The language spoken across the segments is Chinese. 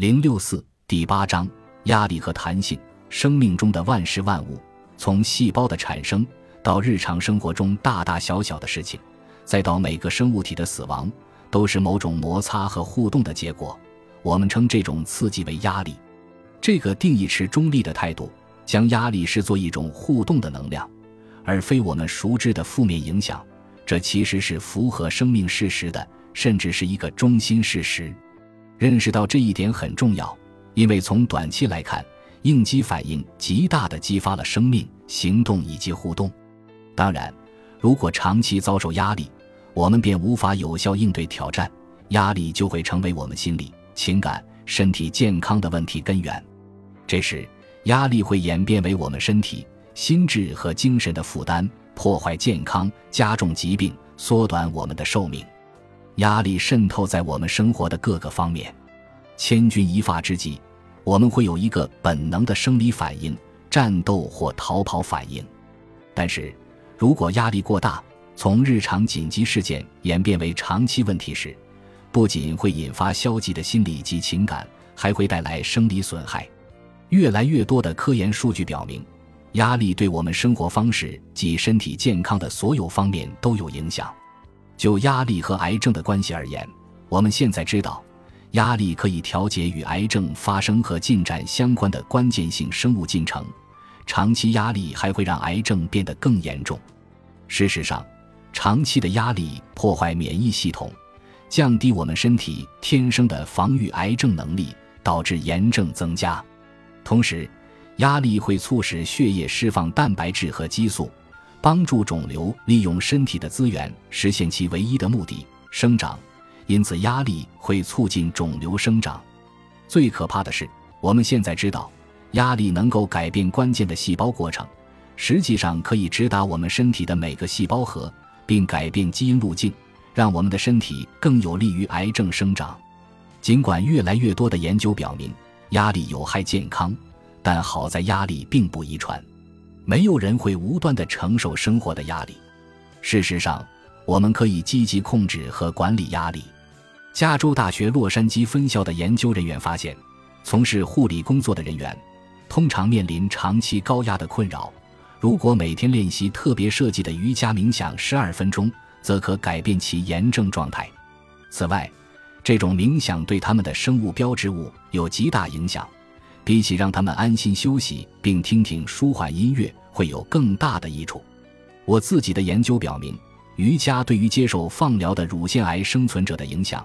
零六四第八章：压力和弹性。生命中的万事万物，从细胞的产生到日常生活中大大小小的事情，再到每个生物体的死亡，都是某种摩擦和互动的结果。我们称这种刺激为压力。这个定义持中立的态度，将压力视作一种互动的能量，而非我们熟知的负面影响。这其实是符合生命事实的，甚至是一个中心事实。认识到这一点很重要，因为从短期来看，应激反应极大地激发了生命行动以及互动。当然，如果长期遭受压力，我们便无法有效应对挑战，压力就会成为我们心理、情感、身体健康的问题根源。这时，压力会演变为我们身体、心智和精神的负担，破坏健康，加重疾病，缩短我们的寿命。压力渗透在我们生活的各个方面，千钧一发之际，我们会有一个本能的生理反应——战斗或逃跑反应。但是，如果压力过大，从日常紧急事件演变为长期问题时，不仅会引发消极的心理及情感，还会带来生理损害。越来越多的科研数据表明，压力对我们生活方式及身体健康的所有方面都有影响。就压力和癌症的关系而言，我们现在知道，压力可以调节与癌症发生和进展相关的关键性生物进程。长期压力还会让癌症变得更严重。事实上，长期的压力破坏免疫系统，降低我们身体天生的防御癌症能力，导致炎症增加。同时，压力会促使血液释放蛋白质和激素。帮助肿瘤利用身体的资源实现其唯一的目的——生长，因此压力会促进肿瘤生长。最可怕的是，我们现在知道，压力能够改变关键的细胞过程，实际上可以直达我们身体的每个细胞核，并改变基因路径，让我们的身体更有利于癌症生长。尽管越来越多的研究表明压力有害健康，但好在压力并不遗传。没有人会无端地承受生活的压力。事实上，我们可以积极控制和管理压力。加州大学洛杉矶分校的研究人员发现，从事护理工作的人员通常面临长期高压的困扰。如果每天练习特别设计的瑜伽冥想十二分钟，则可改变其炎症状态。此外，这种冥想对他们的生物标志物有极大影响。比起让他们安心休息并听听舒缓音乐，会有更大的益处。我自己的研究表明，瑜伽对于接受放疗的乳腺癌生存者的影响，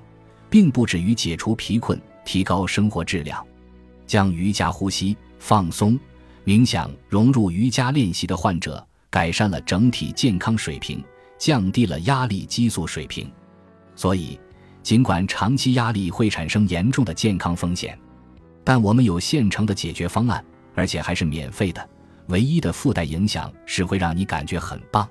并不止于解除疲困、提高生活质量。将瑜伽呼吸、放松、冥想融入瑜伽练习的患者，改善了整体健康水平，降低了压力激素水平。所以，尽管长期压力会产生严重的健康风险。但我们有现成的解决方案，而且还是免费的。唯一的附带影响是会让你感觉很棒。